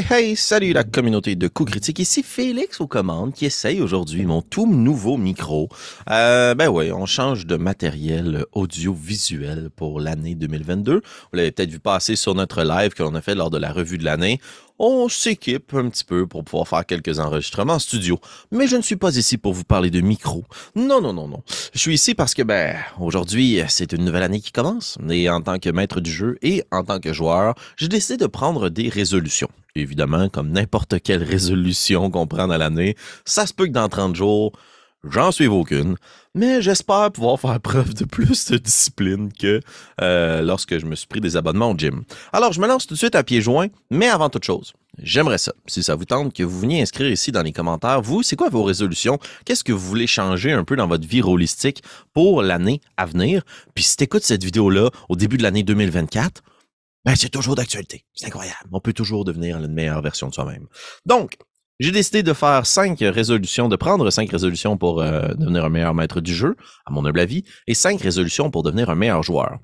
Hey, hey, salut la communauté de coups critiques. Ici Félix aux commandes qui essaye aujourd'hui mon tout nouveau micro. Euh, ben oui, on change de matériel audiovisuel pour l'année 2022. Vous l'avez peut-être vu passer sur notre live que l'on a fait lors de la revue de l'année on s'équipe un petit peu pour pouvoir faire quelques enregistrements en studio. Mais je ne suis pas ici pour vous parler de micro. Non, non, non, non. Je suis ici parce que, ben, aujourd'hui, c'est une nouvelle année qui commence. Et en tant que maître du jeu et en tant que joueur, j'ai décidé de prendre des résolutions. Évidemment, comme n'importe quelle résolution qu'on prend dans l'année, ça se peut que dans 30 jours, J'en suis aucune, mais j'espère pouvoir faire preuve de plus de discipline que euh, lorsque je me suis pris des abonnements au gym. Alors, je me lance tout de suite à pieds joints, mais avant toute chose, j'aimerais ça, si ça vous tente, que vous veniez inscrire ici dans les commentaires, vous, c'est quoi vos résolutions? Qu'est-ce que vous voulez changer un peu dans votre vie holistique pour l'année à venir? Puis si tu écoutes cette vidéo-là au début de l'année 2024, ben, c'est toujours d'actualité. C'est incroyable. On peut toujours devenir une meilleure version de soi-même. Donc, j'ai décidé de faire cinq résolutions, de prendre cinq résolutions pour euh, devenir un meilleur maître du jeu, à mon humble avis, et cinq résolutions pour devenir un meilleur joueur.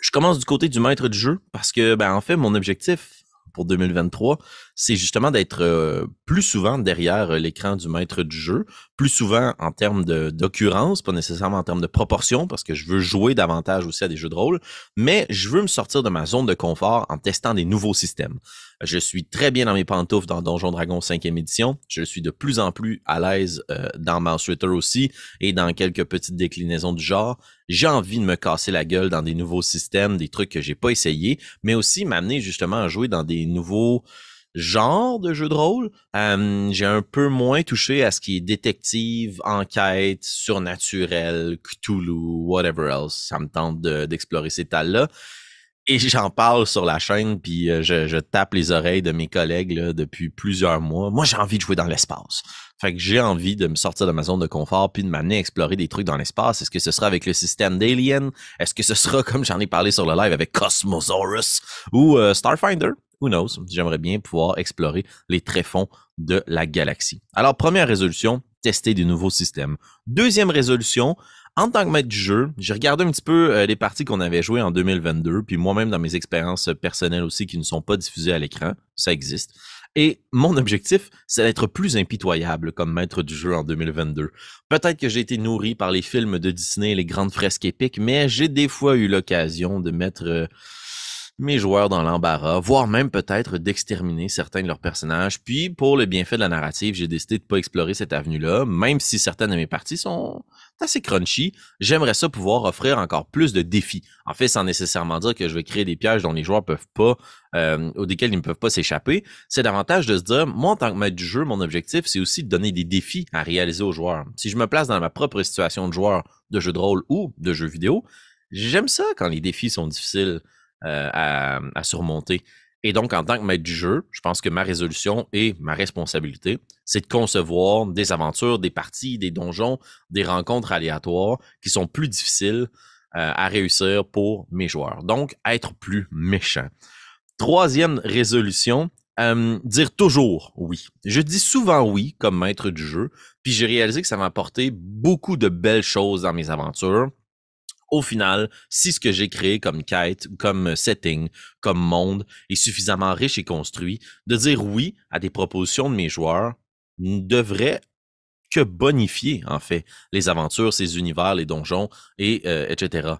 Je commence du côté du maître du jeu parce que, ben, en fait, mon objectif pour 2023, c'est justement d'être euh, plus souvent derrière euh, l'écran du maître du jeu, plus souvent en termes d'occurrence, pas nécessairement en termes de proportion, parce que je veux jouer davantage aussi à des jeux de rôle, mais je veux me sortir de ma zone de confort en testant des nouveaux systèmes. Je suis très bien dans mes pantoufles dans Donjon Dragon 5e édition. Je suis de plus en plus à l'aise euh, dans Mouse Ritter aussi et dans quelques petites déclinaisons du genre. J'ai envie de me casser la gueule dans des nouveaux systèmes, des trucs que j'ai pas essayé, mais aussi m'amener justement à jouer dans des nouveaux genre de jeu de rôle. j'ai un peu moins touché à ce qui est détective, enquête, surnaturel, Cthulhu, whatever else. Ça me tente d'explorer ces tas-là. Et j'en parle sur la chaîne, puis euh, je, tape les oreilles de mes collègues depuis plusieurs mois. Moi, j'ai envie de jouer dans l'espace. Fait que j'ai envie de me sortir de ma zone de confort puis de m'amener explorer des trucs dans l'espace. Est-ce que ce sera avec le système d'Alien? Est-ce que ce sera, comme j'en ai parlé sur le live, avec Cosmosaurus ou euh, Starfinder? Who knows, j'aimerais bien pouvoir explorer les tréfonds de la galaxie. Alors, première résolution, tester des nouveaux systèmes. Deuxième résolution, en tant que maître du jeu, j'ai regardé un petit peu euh, les parties qu'on avait jouées en 2022, puis moi-même dans mes expériences personnelles aussi qui ne sont pas diffusées à l'écran, ça existe. Et mon objectif, c'est d'être plus impitoyable comme maître du jeu en 2022. Peut-être que j'ai été nourri par les films de Disney, les grandes fresques épiques, mais j'ai des fois eu l'occasion de mettre... Euh, mes joueurs dans l'embarras, voire même peut-être d'exterminer certains de leurs personnages. Puis, pour le bienfait de la narrative, j'ai décidé de pas explorer cette avenue-là, même si certaines de mes parties sont assez crunchy. J'aimerais ça pouvoir offrir encore plus de défis. En fait, sans nécessairement dire que je vais créer des pièges dont les joueurs peuvent pas, euh, ou desquels ils ne peuvent pas s'échapper. C'est davantage de se dire, moi, en tant que maître du jeu, mon objectif, c'est aussi de donner des défis à réaliser aux joueurs. Si je me place dans ma propre situation de joueur de jeu de rôle ou de jeu vidéo, j'aime ça quand les défis sont difficiles. Euh, à, surmonter. Et donc, en tant que maître du jeu, je pense que ma résolution et ma responsabilité, c'est de concevoir des aventures, des parties, des donjons, des rencontres aléatoires qui sont plus difficiles euh, à réussir pour mes joueurs. Donc, être plus méchant. Troisième résolution, euh, dire toujours oui. Je dis souvent oui comme maître du jeu, puis j'ai réalisé que ça m'a apporté beaucoup de belles choses dans mes aventures au final, si ce que j'ai créé comme quête, comme setting, comme monde est suffisamment riche et construit, de dire oui à des propositions de mes joueurs ne devrait que bonifier, en fait, les aventures, ces univers, les donjons, et euh, etc.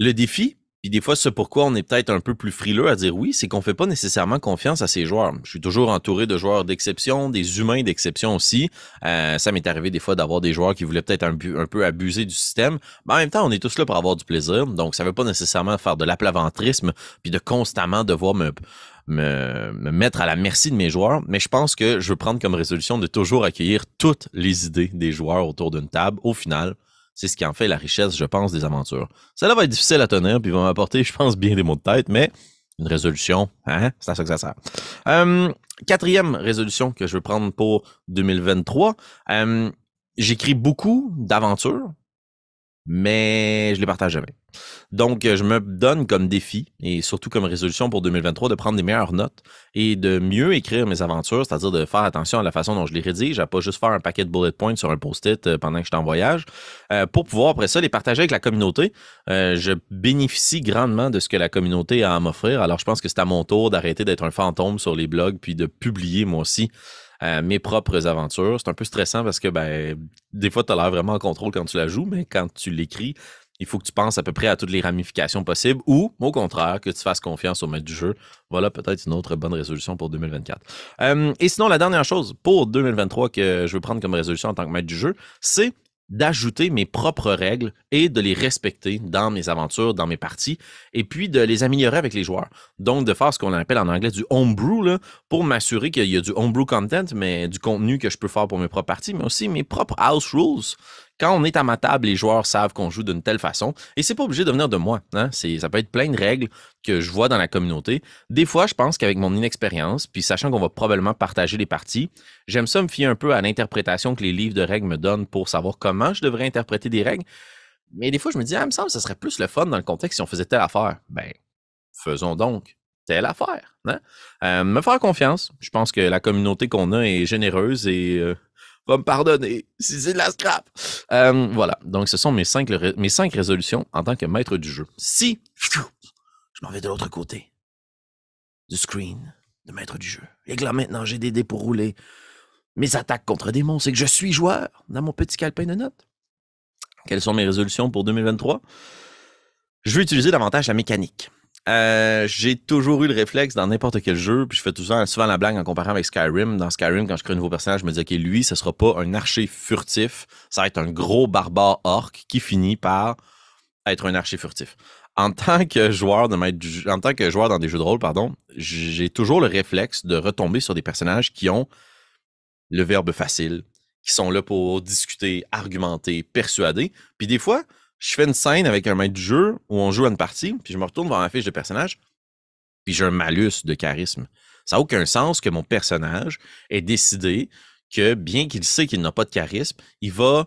Le défi, puis des fois, c'est pourquoi on est peut-être un peu plus frileux à dire oui, c'est qu'on fait pas nécessairement confiance à ces joueurs. Je suis toujours entouré de joueurs d'exception, des humains d'exception aussi. Euh, ça m'est arrivé des fois d'avoir des joueurs qui voulaient peut-être un, peu abuser du système. Mais en même temps, on est tous là pour avoir du plaisir. Donc, ça veut pas nécessairement faire de l'aplaventrisme, puis de constamment devoir me, me, me, mettre à la merci de mes joueurs, mais je pense que je veux prendre comme résolution de toujours accueillir toutes les idées des joueurs autour d'une table. Au final, c'est ce qui en fait la richesse, je pense, des aventures. Cela va être difficile à tenir, puis va m'apporter, je pense, bien des mots de tête, mais une résolution, hein? c'est à ça que ça sert. Euh, quatrième résolution que je veux prendre pour 2023. Euh, J'écris beaucoup d'aventures, mais je les partage jamais. Donc, euh, je me donne comme défi et surtout comme résolution pour 2023 de prendre des meilleures notes et de mieux écrire mes aventures, c'est-à-dire de faire attention à la façon dont je les rédige, à pas juste faire un paquet de bullet points sur un post-it euh, pendant que je suis en voyage, euh, pour pouvoir après ça les partager avec la communauté. je bénéficie grandement de ce que la communauté a à m'offrir. Alors, je pense que c'est à mon tour d'arrêter d'être un fantôme sur les blogs puis de publier moi aussi mes propres aventures. C'est un peu stressant parce que ben, des fois, tu as l'air vraiment en contrôle quand tu la joues, mais quand tu l'écris, il faut que tu penses à peu près à toutes les ramifications possibles ou, au contraire, que tu fasses confiance au maître du jeu. Voilà peut-être une autre bonne résolution pour 2024. Euh, et sinon, la dernière chose pour 2023 que je veux prendre comme résolution en tant que maître du jeu, c'est d'ajouter mes propres règles et de les respecter dans mes aventures, dans mes parties, et puis de les améliorer avec les joueurs. Donc, de faire ce qu'on appelle en anglais du homebrew, pour m'assurer qu'il y a du homebrew content, mais du contenu que je peux faire pour mes propres parties, mais aussi mes propres house rules quand on est à ma table, les joueurs savent qu'on joue d'une telle façon. Et c'est pas obligé de venir de moi. Hein? Ça peut être plein de règles que je vois dans la communauté. Des fois, je pense qu'avec mon inexpérience, puis sachant qu'on va probablement partager les parties, j'aime ça me fier un peu à l'interprétation que les livres de règles me donnent pour savoir comment je devrais interpréter des règles. Mais des fois, je me dis, ah, il me semble que ce serait plus le fun dans le contexte si on faisait telle affaire. Ben, faisons donc telle affaire. Hein? Euh, me faire confiance. Je pense que la communauté qu'on a est généreuse et euh, va me pardonner si c'est de la scrap. Euh, voilà. Donc, ce sont mes cinq, mes cinq résolutions en tant que maître du jeu. Si je m'en vais de l'autre côté du screen de maître du jeu et que là maintenant j'ai des dés pour rouler mes attaques contre des monstres et que je suis joueur dans mon petit calepin de notes. Quelles sont mes résolutions pour 2023? Je vais utiliser davantage la mécanique. Euh, j'ai toujours eu le réflexe dans n'importe quel jeu, puis je fais souvent, souvent la blague en comparant avec Skyrim. Dans Skyrim, quand je crée un nouveau personnage, je me dis, OK, lui, ce sera pas un archer furtif, ça va être un gros barbare orc qui finit par être un archer furtif. En tant que joueur en dans des jeux de rôle, pardon, j'ai toujours le réflexe de retomber sur des personnages qui ont le verbe facile, qui sont là pour discuter, argumenter, persuader. Puis des fois, je fais une scène avec un maître du jeu où on joue à une partie, puis je me retourne vers ma fiche de personnage, puis j'ai un malus de charisme. Ça n'a aucun sens que mon personnage ait décidé que, bien qu'il sait qu'il n'a pas de charisme, il va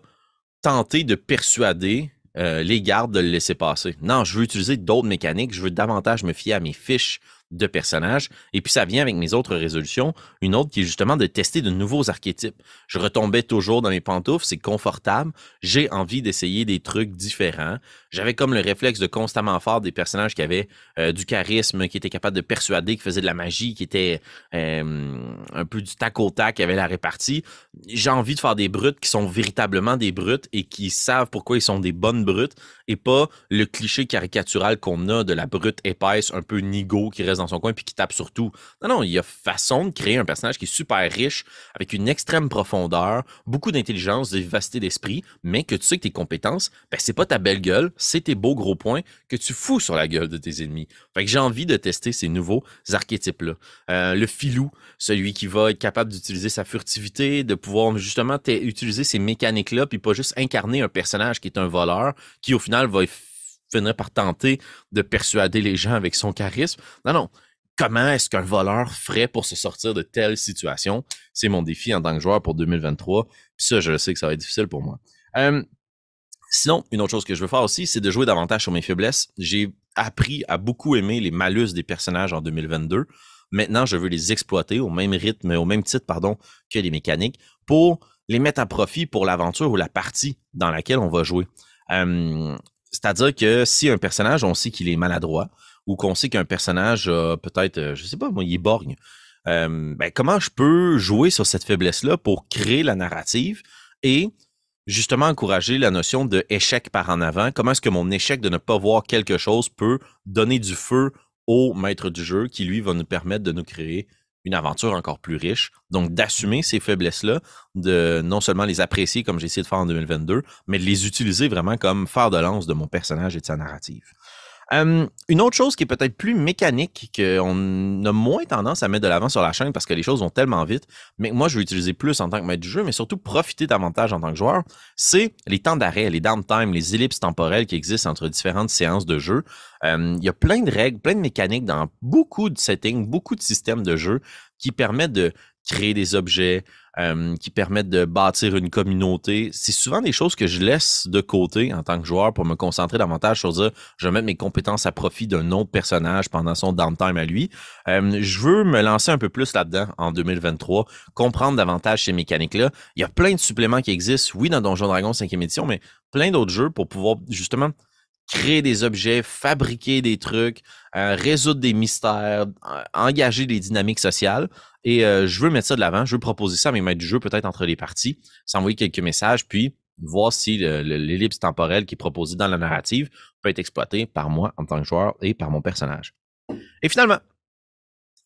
tenter de persuader euh, les gardes de le laisser passer. Non, je veux utiliser d'autres mécaniques, je veux davantage me fier à mes fiches de personnages. Et puis ça vient avec mes autres résolutions. Une autre qui est justement de tester de nouveaux archétypes. Je retombais toujours dans mes pantoufles, c'est confortable. J'ai envie d'essayer des trucs différents. J'avais comme le réflexe de constamment faire des personnages qui avaient euh, du charisme, qui étaient capables de persuader, qui faisaient de la magie, qui étaient euh, un peu du tac au tac, qui avaient la répartie. J'ai envie de faire des brutes qui sont véritablement des brutes et qui savent pourquoi ils sont des bonnes brutes et pas le cliché caricatural qu'on a de la brute épaisse, un peu nigo qui reste dans son coin puis qui tape sur tout. Non, non, il y a façon de créer un personnage qui est super riche, avec une extrême profondeur, beaucoup d'intelligence, de vivacité d'esprit, mais que tu sais que tes compétences, ben, c'est pas ta belle gueule, c'est tes beaux gros points que tu fous sur la gueule de tes ennemis. Fait que j'ai envie de tester ces nouveaux archétypes-là. Euh, le filou, celui qui va être capable d'utiliser sa furtivité, de pouvoir justement utiliser ces mécaniques-là, puis pas juste incarner un personnage qui est un voleur, qui au final va finir par tenter de persuader les gens avec son charisme. Non, non. Comment est-ce qu'un voleur ferait pour se sortir de telle situation? C'est mon défi en tant que joueur pour 2023. Puis ça, je sais que ça va être difficile pour moi. Euh, sinon, une autre chose que je veux faire aussi, c'est de jouer davantage sur mes faiblesses. J'ai appris à beaucoup aimer les malus des personnages en 2022. Maintenant, je veux les exploiter au même rythme, au même titre, pardon, que les mécaniques pour les mettre à profit pour l'aventure ou la partie dans laquelle on va jouer. Euh, c'est-à-dire que si un personnage, on sait qu'il est maladroit ou qu'on sait qu'un personnage peut-être, euh, je sais pas, moi, il est borgne, euh, ben, comment je peux jouer sur cette faiblesse-là pour créer la narrative et justement encourager la notion de échec par en avant? Comment est-ce que mon échec de ne pas voir quelque chose peut donner du feu au maître du jeu qui, lui, va nous permettre de nous créer une aventure encore plus riche. Donc, d'assumer ces faiblesses-là, de non seulement les apprécier comme j'ai essayé de faire en 2022, mais de les utiliser vraiment comme fer de lance de mon personnage et de sa narrative une autre chose qui est peut-être plus mécanique, qu'on a moins tendance à mettre de l'avant sur la chaîne parce que les choses vont tellement vite, mais moi je vais utiliser plus en tant que maître du jeu, mais surtout profiter davantage en tant que joueur, c'est les temps d'arrêt, les downtime, les ellipses temporelles qui existent entre différentes séances de jeu. Il y a plein de règles, plein de mécaniques dans beaucoup de settings, beaucoup de systèmes de jeu qui permettent de créer des objets, euh, qui permettent de bâtir une communauté. C'est souvent des choses que je laisse de côté en tant que joueur pour me concentrer davantage sur dire, je vais mettre mes compétences à profit d'un autre personnage pendant son downtime à lui. Euh, je veux me lancer un peu plus là-dedans en 2023, comprendre davantage ces mécaniques-là. Il y a plein de suppléments qui existent, oui, dans Donjon Dragon 5e édition, mais plein d'autres jeux pour pouvoir justement créer des objets, fabriquer des trucs, euh, résoudre des mystères, euh, engager des dynamiques sociales. Et euh, je veux mettre ça de l'avant. Je veux proposer ça à mes maîtres du jeu, peut-être entre les parties, s'envoyer quelques messages, puis voir si l'ellipse temporelle qui est proposée dans la narrative peut être exploitée par moi en tant que joueur et par mon personnage. Et finalement,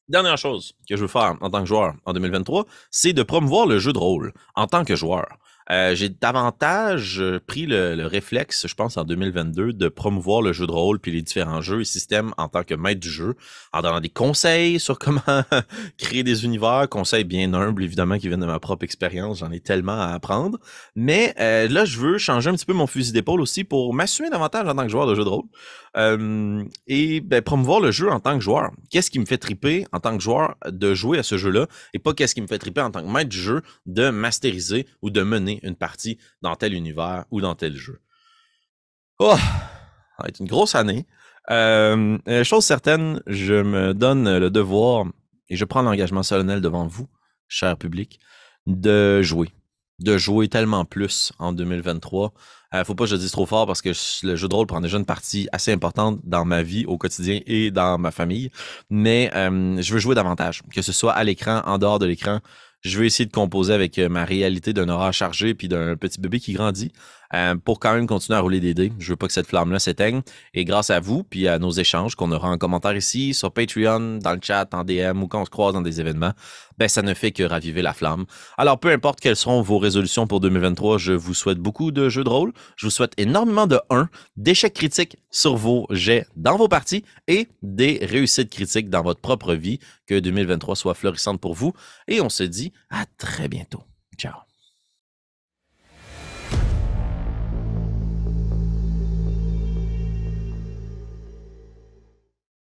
dernière chose que je veux faire en tant que joueur en 2023, c'est de promouvoir le jeu de rôle en tant que joueur. Euh, j'ai davantage euh, pris le, réflexe, je pense, en 2022, de promouvoir le jeu de rôle puis les différents jeux et systèmes en tant que maître du jeu, en donnant des conseils sur comment créer des univers, conseils bien humbles, évidemment, qui viennent de ma propre expérience. J'en ai tellement à apprendre. Mais euh, là, je veux changer un petit peu mon fusil d'épaule aussi pour m'assumer davantage en tant que joueur de jeu de rôle. et ben, promouvoir le jeu en tant que joueur. Qu'est-ce qui me fait triper en tant que joueur de jouer à ce jeu-là et pas qu'est-ce qui me fait triper en tant que maître du jeu de masteriser ou de mener une partie dans tel univers ou dans tel jeu. Oh, ça va être une grosse année. Euh, chose certaine, je me donne le devoir et je prends l'engagement solennel devant vous, cher public, de jouer. De jouer tellement plus en 2023. Euh, faut pas que je le dise trop fort parce que le jeu de rôle prend déjà une partie assez importante dans ma vie au quotidien et dans ma famille. Mais euh, je veux jouer davantage, que ce soit à l'écran, en dehors de l'écran je veux essayer de composer avec euh, ma réalité d'un aura chargé puis d'un petit bébé qui grandit euh, pour quand même continuer à rouler des dés. Je veux pas que cette flamme-là s'éteigne. Et grâce à vous puis à nos échanges qu'on aura en commentaire ici, sur Patreon, dans le chat, en DM ou quand on se croise dans des événements, ben ça ne fait que raviver la flamme. Alors peu importe quelles seront vos résolutions pour 2023, je vous souhaite beaucoup de jeux de rôle. Je vous souhaite énormément de 1, d'échecs critiques sur vos jets dans vos parties et des réussites critiques dans votre propre vie. Que 2023 soit florissante pour vous. Et on se dit à très bientôt. Ciao.